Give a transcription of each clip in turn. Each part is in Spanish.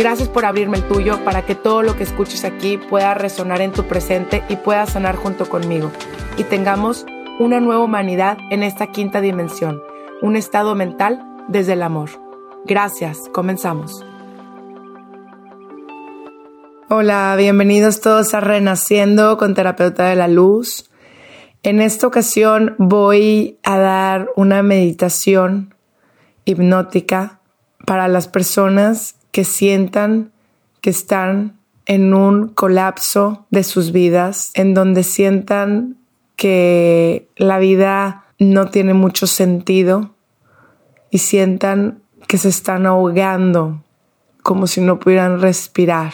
Gracias por abrirme el tuyo para que todo lo que escuches aquí pueda resonar en tu presente y pueda sanar junto conmigo. Y tengamos una nueva humanidad en esta quinta dimensión, un estado mental desde el amor. Gracias, comenzamos. Hola, bienvenidos todos a Renaciendo con Terapeuta de la Luz. En esta ocasión voy a dar una meditación hipnótica para las personas que sientan que están en un colapso de sus vidas, en donde sientan que la vida no tiene mucho sentido y sientan que se están ahogando como si no pudieran respirar,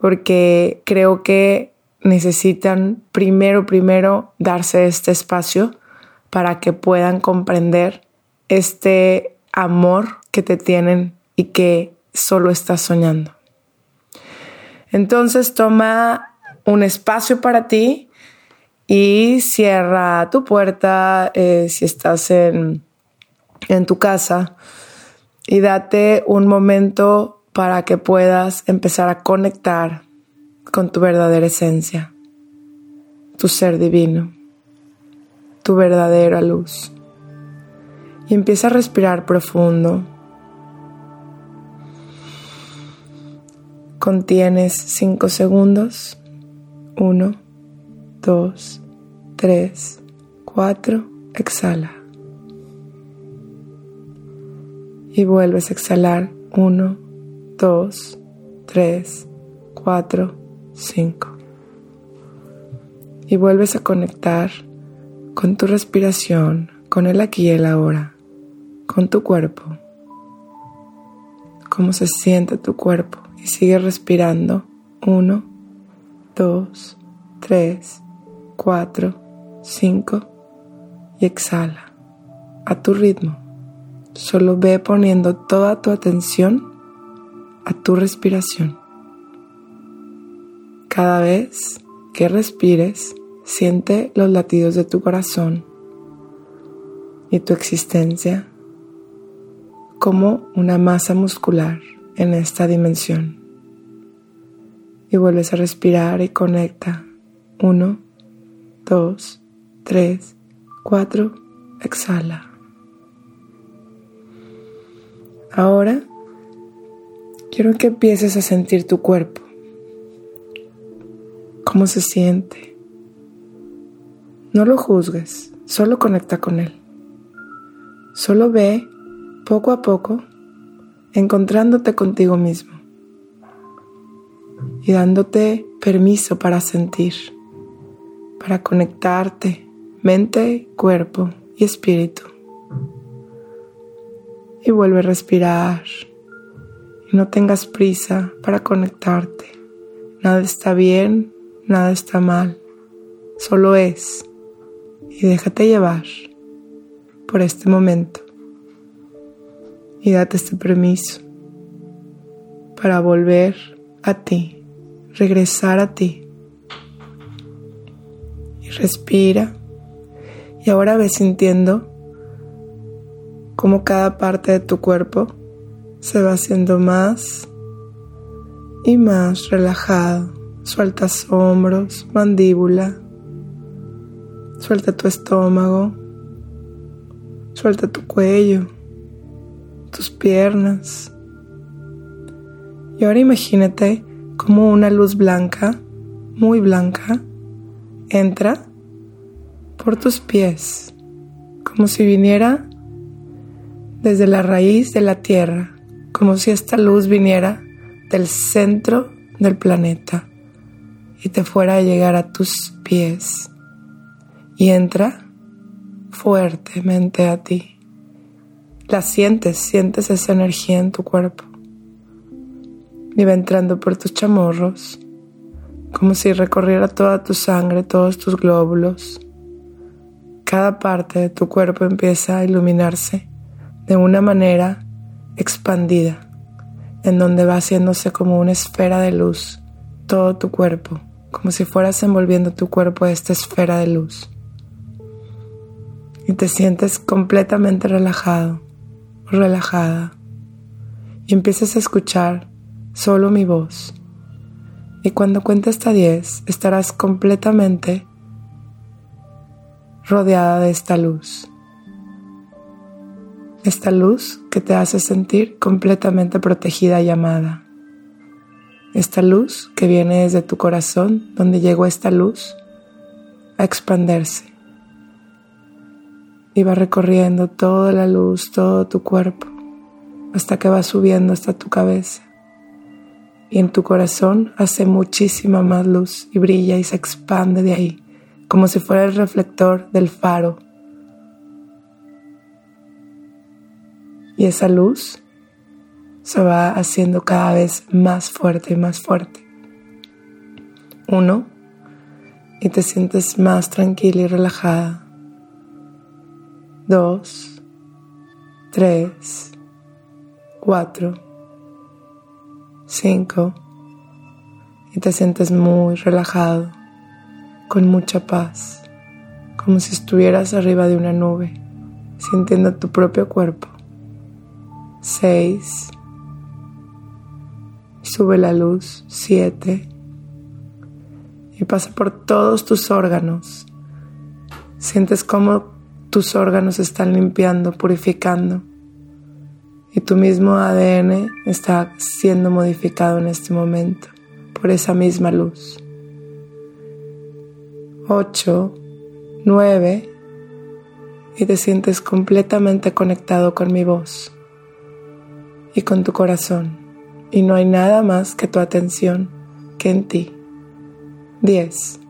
porque creo que necesitan primero, primero darse este espacio para que puedan comprender este amor que te tienen y que solo estás soñando. Entonces toma un espacio para ti y cierra tu puerta eh, si estás en, en tu casa y date un momento para que puedas empezar a conectar con tu verdadera esencia, tu ser divino, tu verdadera luz. Y empieza a respirar profundo. Contienes 5 segundos. 1, 2, 3, 4. Exhala. Y vuelves a exhalar. 1, 2, 3, 4, 5. Y vuelves a conectar con tu respiración, con el aquí y el ahora, con tu cuerpo. Cómo se siente tu cuerpo y sigue respirando. 1, 2, 3, 4, 5 y exhala a tu ritmo. Solo ve poniendo toda tu atención a tu respiración. Cada vez que respires, siente los latidos de tu corazón y tu existencia como una masa muscular en esta dimensión. Y vuelves a respirar y conecta. Uno, dos, tres, cuatro, exhala. Ahora quiero que empieces a sentir tu cuerpo. ¿Cómo se siente? No lo juzgues, solo conecta con él. Solo ve poco a poco encontrándote contigo mismo y dándote permiso para sentir, para conectarte mente, cuerpo y espíritu. Y vuelve a respirar y no tengas prisa para conectarte. Nada está bien, nada está mal, solo es. Y déjate llevar por este momento y date este permiso para volver a ti, regresar a ti. Y respira y ahora ves sintiendo cómo cada parte de tu cuerpo se va haciendo más y más relajado. Sueltas hombros, mandíbula, suelta tu estómago, suelta tu cuello tus piernas. Y ahora imagínate como una luz blanca, muy blanca, entra por tus pies, como si viniera desde la raíz de la tierra, como si esta luz viniera del centro del planeta y te fuera a llegar a tus pies y entra fuertemente a ti. La sientes, sientes esa energía en tu cuerpo y va entrando por tus chamorros, como si recorriera toda tu sangre, todos tus glóbulos. Cada parte de tu cuerpo empieza a iluminarse de una manera expandida, en donde va haciéndose como una esfera de luz todo tu cuerpo, como si fueras envolviendo tu cuerpo a esta esfera de luz. Y te sientes completamente relajado, relajada. Y empiezas a escuchar solo mi voz. Y cuando cuente hasta 10, estarás completamente rodeada de esta luz. Esta luz que te hace sentir completamente protegida y amada. Esta luz que viene desde tu corazón, donde llegó esta luz a expandirse. Y va recorriendo toda la luz, todo tu cuerpo, hasta que va subiendo hasta tu cabeza. Y en tu corazón hace muchísima más luz y brilla y se expande de ahí, como si fuera el reflector del faro Y esa luz se va haciendo cada vez más fuerte y más fuerte. Uno, y te sientes más tranquila y relajada. Dos, tres, cuatro, cinco, y te sientes muy relajado, con mucha paz, como si estuvieras arriba de una nube, sintiendo tu propio cuerpo. 6. Sube la luz, 7. Y pasa por todos tus órganos. Sientes cómo tus órganos están limpiando, purificando. Y tu mismo ADN está siendo modificado en este momento por esa misma luz. 8, 9. Y te sientes completamente conectado con mi voz y con tu corazón, y no hay nada más que tu atención que en ti. 10.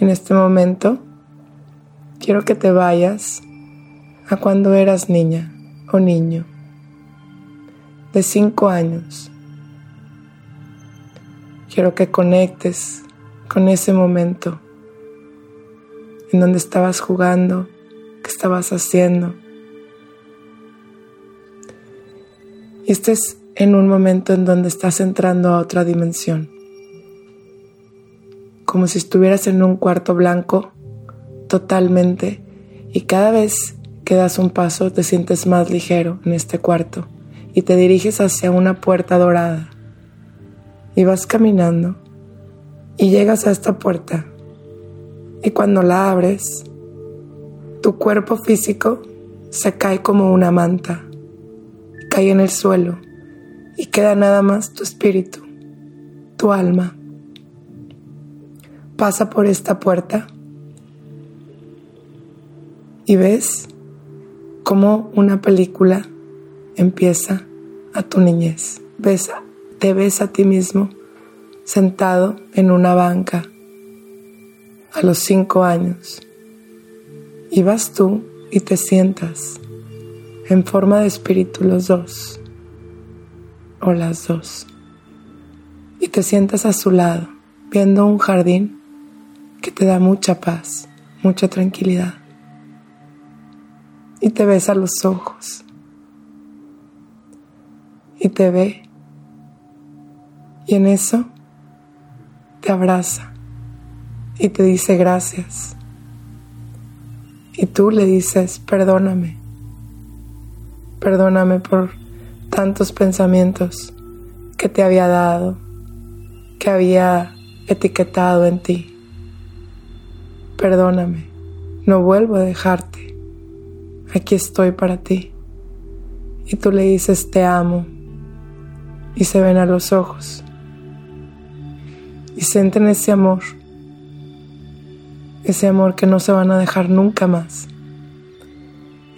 En este momento, quiero que te vayas a cuando eras niña o niño, de 5 años. Quiero que conectes con ese momento en donde estabas jugando, que estabas haciendo y estés en un momento en donde estás entrando a otra dimensión, como si estuvieras en un cuarto blanco totalmente. Y cada vez que das un paso te sientes más ligero en este cuarto y te diriges hacia una puerta dorada. Y vas caminando y llegas a esta puerta. Y cuando la abres tu cuerpo físico se cae como una manta cae en el suelo y queda nada más tu espíritu, tu alma. Pasa por esta puerta y ves cómo una película empieza a tu niñez. Ves, te ves a ti mismo sentado en una banca a los cinco años. Y vas tú y te sientas en forma de espíritu los dos o las dos. Y te sientas a su lado viendo un jardín que te da mucha paz, mucha tranquilidad y te ves a los ojos. Y te ve. Y en eso te abraza y te dice gracias. Y tú le dices perdóname. Perdóname por tantos pensamientos que te había dado, que había etiquetado en ti. Perdóname, no vuelvo a dejarte. Aquí estoy para ti. Y tú le dices, te amo. Y se ven a los ojos. Y sienten ese amor, ese amor que no se van a dejar nunca más.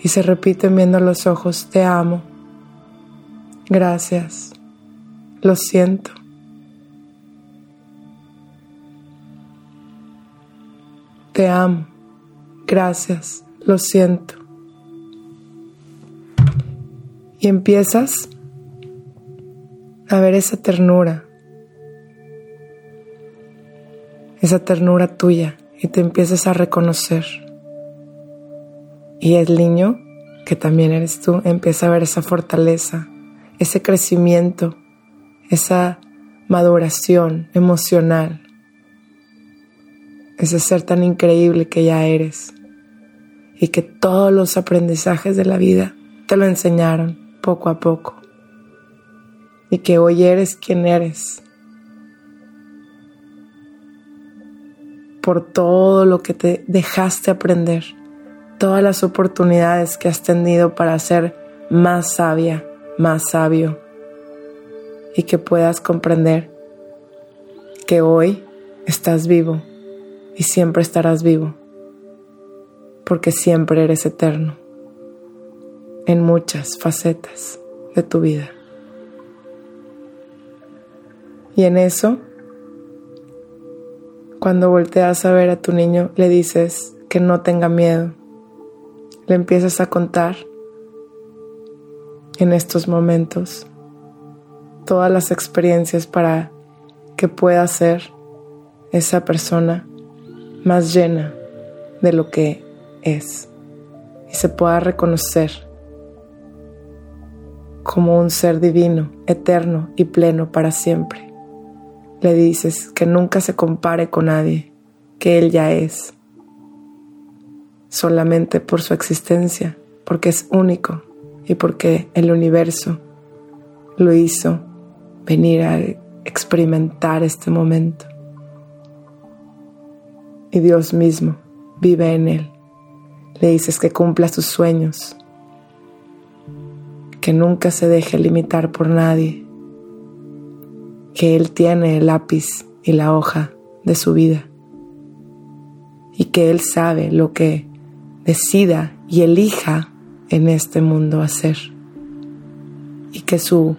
Y se repiten viendo los ojos, te amo, gracias, lo siento. Te amo, gracias, lo siento. Y empiezas a ver esa ternura, esa ternura tuya y te empiezas a reconocer. Y el niño, que también eres tú, empieza a ver esa fortaleza, ese crecimiento, esa maduración emocional, ese ser tan increíble que ya eres y que todos los aprendizajes de la vida te lo enseñaron poco a poco. Y que hoy eres quien eres. Por todo lo que te dejaste aprender, todas las oportunidades que has tenido para ser más sabia, más sabio. Y que puedas comprender que hoy estás vivo y siempre estarás vivo, porque siempre eres eterno en muchas facetas de tu vida. Y en eso cuando volteas a ver a tu niño, le dices que no tenga miedo. Le empiezas a contar en estos momentos todas las experiencias para que pueda ser esa persona más llena de lo que es y se pueda reconocer como un ser divino, eterno y pleno para siempre le dices que nunca se compare con nadie, que Él ya es, solamente por su existencia, porque es único y porque el universo lo hizo venir a experimentar este momento. Y Dios mismo vive en Él. Le dices que cumpla sus sueños, que nunca se deje limitar por nadie que Él tiene el lápiz y la hoja de su vida y que Él sabe lo que decida y elija en este mundo hacer y que su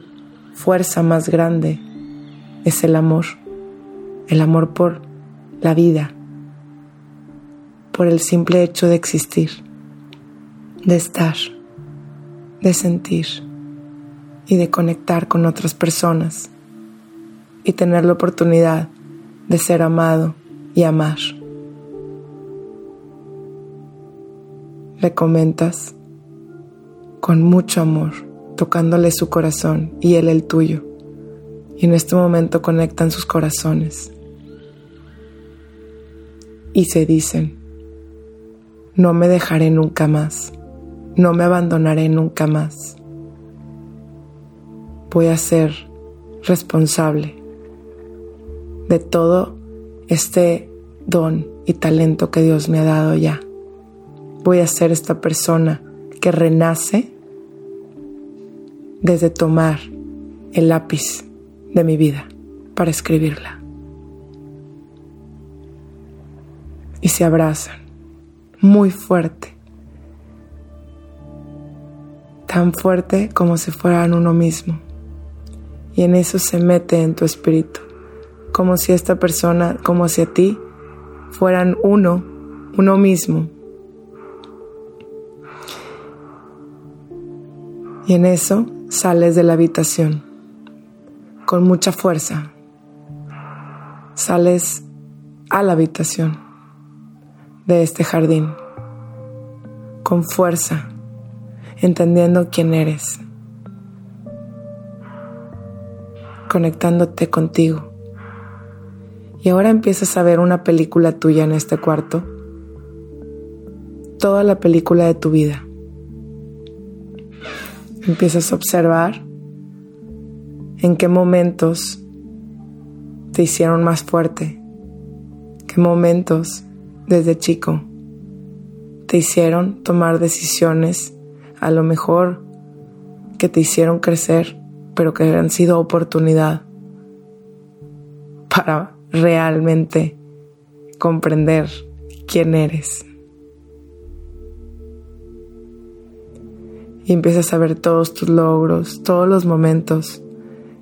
fuerza más grande es el amor, el amor por la vida, por el simple hecho de existir, de estar, de sentir y de conectar con otras personas y tener la oportunidad de ser amado y amar. Le comentas con mucho amor, tocándole su corazón y él el tuyo. Y en este momento conectan sus corazones. Y se dicen, no me dejaré nunca más, no me abandonaré nunca más. Voy a ser responsable de todo este don y talento que Dios me ha dado ya. Voy a ser esta persona que renace desde tomar el lápiz de mi vida para escribirla. Y se abrazan muy fuerte, tan fuerte como si fueran uno mismo. Y en eso se mete en tu espíritu como si esta persona, como si a ti, fueran uno, uno mismo. Y en eso sales de la habitación con mucha fuerza. Sales a la habitación de este jardín con fuerza, entendiendo quién eres, conectándote contigo y ahora empiezas a ver una película tuya en este cuarto, toda la película de tu vida. Empiezas a observar en qué momentos te hicieron más fuerte, qué momentos desde chico te hicieron tomar decisiones, a lo mejor que te hicieron crecer, pero que han sido oportunidad para realmente comprender quién eres. Y empiezas a ver todos tus logros, todos los momentos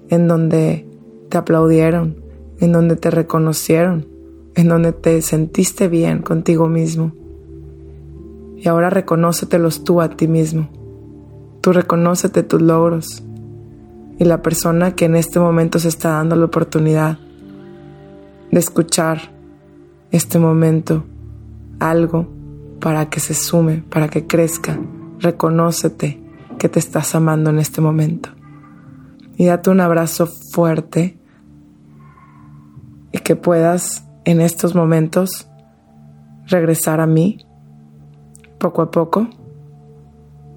en donde te aplaudieron, en donde te reconocieron, en donde te sentiste bien contigo mismo. Y ahora reconócetelos tú a ti mismo. Tú reconócete tus logros y la persona que en este momento se está dando la oportunidad de escuchar este momento algo para que se sume, para que crezca. Reconócete que te estás amando en este momento. Y date un abrazo fuerte y que puedas en estos momentos regresar a mí poco a poco,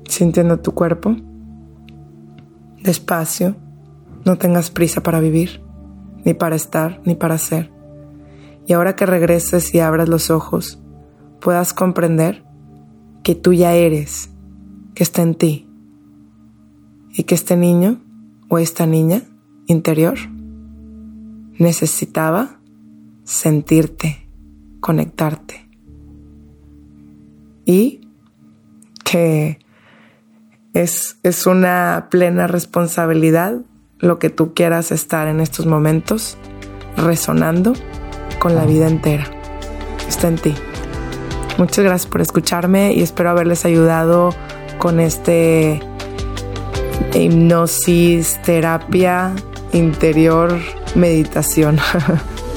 sintiendo tu cuerpo despacio, no tengas prisa para vivir, ni para estar, ni para ser. Y ahora que regreses y abras los ojos, puedas comprender que tú ya eres, que está en ti, y que este niño o esta niña interior necesitaba sentirte, conectarte. Y que es, es una plena responsabilidad lo que tú quieras estar en estos momentos resonando con la vida entera. Está en ti. Muchas gracias por escucharme y espero haberles ayudado con este hipnosis, terapia interior, meditación.